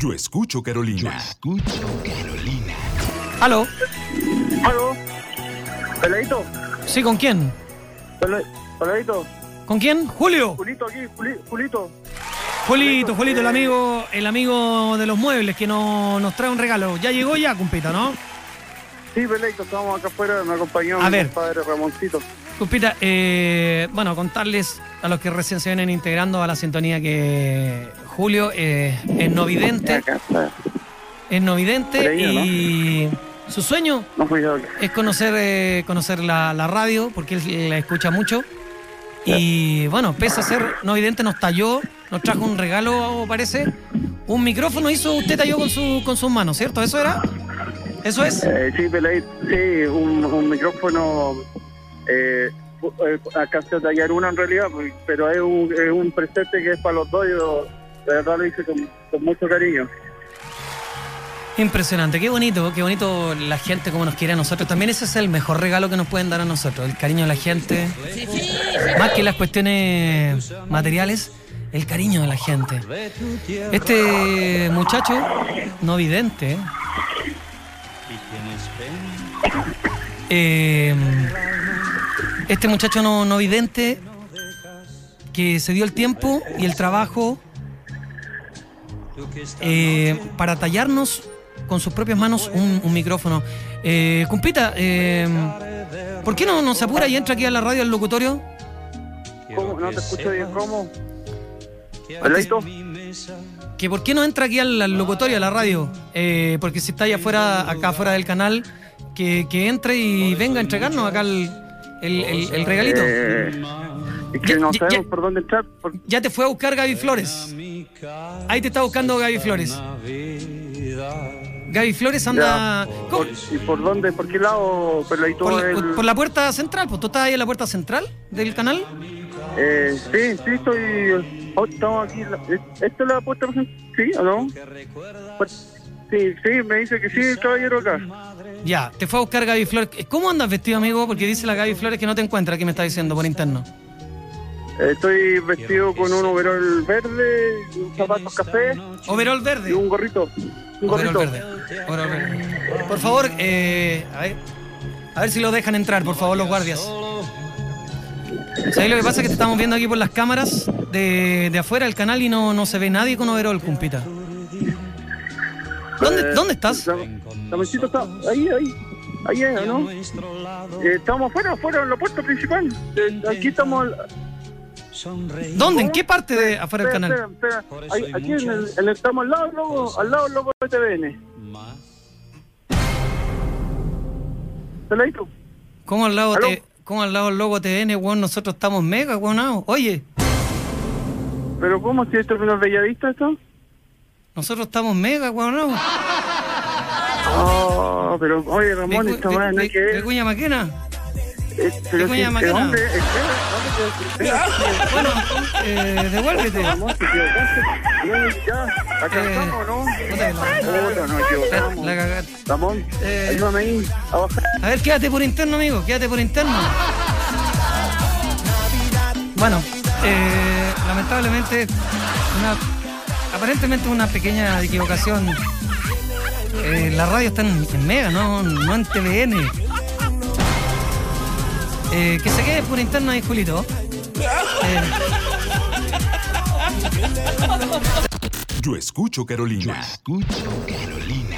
Yo escucho Carolina. Escucho Carolina. ¿Aló? ¿Aló? ¿Peladito? Sí, ¿con quién? Pela- ¿Peladito? ¿Con quién? Julio. Julito aquí, Juli- Julito. Julito, Julito, el amigo, el amigo de los muebles que no- nos trae un regalo. Ya llegó ya, cumpita, ¿no? Sí, Peladito, estamos acá afuera, me acompañó A mi ver. compadre Ramoncito. Cumpita, eh, bueno, contarles a los que recién se vienen integrando a la sintonía que Julio eh, es no vidente, Acá está. es no vidente Por ahí, ¿o no? y su sueño No es conocer, eh, conocer la, la radio, porque él la escucha mucho. Y bueno, pese a ser no vidente, nos talló, nos trajo un regalo, parece. Un micrófono hizo, usted talló con, su, con sus manos, ¿cierto? ¿Eso era? ¿Eso es? Eh, sí, sí, un, un micrófono. Eh, eh, alcancé a tallar uno en realidad, pues, pero es un, es un presente que es para los dos. Yo de verdad lo hice con, con mucho cariño. Impresionante, qué bonito, qué bonito la gente como nos quiere a nosotros. También ese es el mejor regalo que nos pueden dar a nosotros, el cariño de la gente. Más que las cuestiones materiales, el cariño de la gente. Este muchacho, no vidente, eh, este muchacho no, no vidente que se dio el tiempo y el trabajo eh, para tallarnos con sus propias manos un, un micrófono. Eh, Cumpita, eh, ¿por qué no, no se apura y entra aquí a la radio al locutorio? ¿Cómo? ¿No te escucho bien? ¿Cómo? Que por qué no entra aquí al, al locutorio, a la radio? Eh, porque si está allá afuera, acá afuera del canal, que, que entre y venga a entregarnos acá el, el- el- el regalito. Eh, es que Ya- no sabemos ya- por dónde entrar. por- Ya te fue a buscar Gaby Flores. Ahí te está buscando Gaby Flores. Gaby Flores anda... ¿Y por dónde? ¿Por qué lado? Por la, el- por- la puerta central, pues tú estás ahí en la puerta central del canal. Eh, sí, sí, estoy. oh, estamos aquí. eh, ¿Esta es la puerta? ¿Sí o no? Pues, Sí, sí, me dice que sí, el caballero acá. Ya, te fue a buscar Gaby Flores. ¿Cómo andas vestido, amigo? Porque dice la Gaby Flores que no te encuentra, que me está diciendo por interno. Eh, estoy vestido con un overol verde, un zapatos café Overol y verde. un gorrito. Un Overol gorrito. verde. Overol verde. Por favor, eh, a ver, a ver si lo dejan entrar, por favor, los guardias. ¿Sabes lo que pasa? Es que te estamos viendo aquí por las cámaras de, de afuera del canal y no, no se ve nadie con overol, cumpita. ¿Dónde, Eh, ¿Dónde estás? La, la mesita está ahí, ahí. Ahí es, ¿no? Eh, estamos afuera, afuera, en la puerta principal. Eh, aquí estamos. ¿Dónde? ¿En qué parte de afuera del canal? espera, espera. Ahí- aquí en el, en el- estamos al lado, del logo, al lado del logo de TVN. ¿Cómo al lado, te, ¿Cómo al lado del logo TN, weón? Nosotros estamos mega, weón. Oye, ¿Pero cómo? ¿Si esto es una bellavista esto? Nosotros estamos mega, weón. Oh, pero oye, Ramón, Vicu- esta madre no hay que ver. Vicuña Maquena. Eh, pero Vicuña si- Maquena. espera, Bueno, eh, devuélvete. Ramón, te equivocaste. No, ya, Eh, estamos, ¿no? puta que la- Puta, nos equivocamos. La cagaste. Ramón, Eh. ayúdame ahí. A ver, quédate por interno, amigo, quédate por interno. Bueno, eh, lamentablemente, una, aparentemente una pequeña equivocación. Eh, la radio está en, en Mega, no, no en TVN. Eh, que se quede por interno ahí, Julito. Eh, Yo escucho Carolina. Escucho Carolina.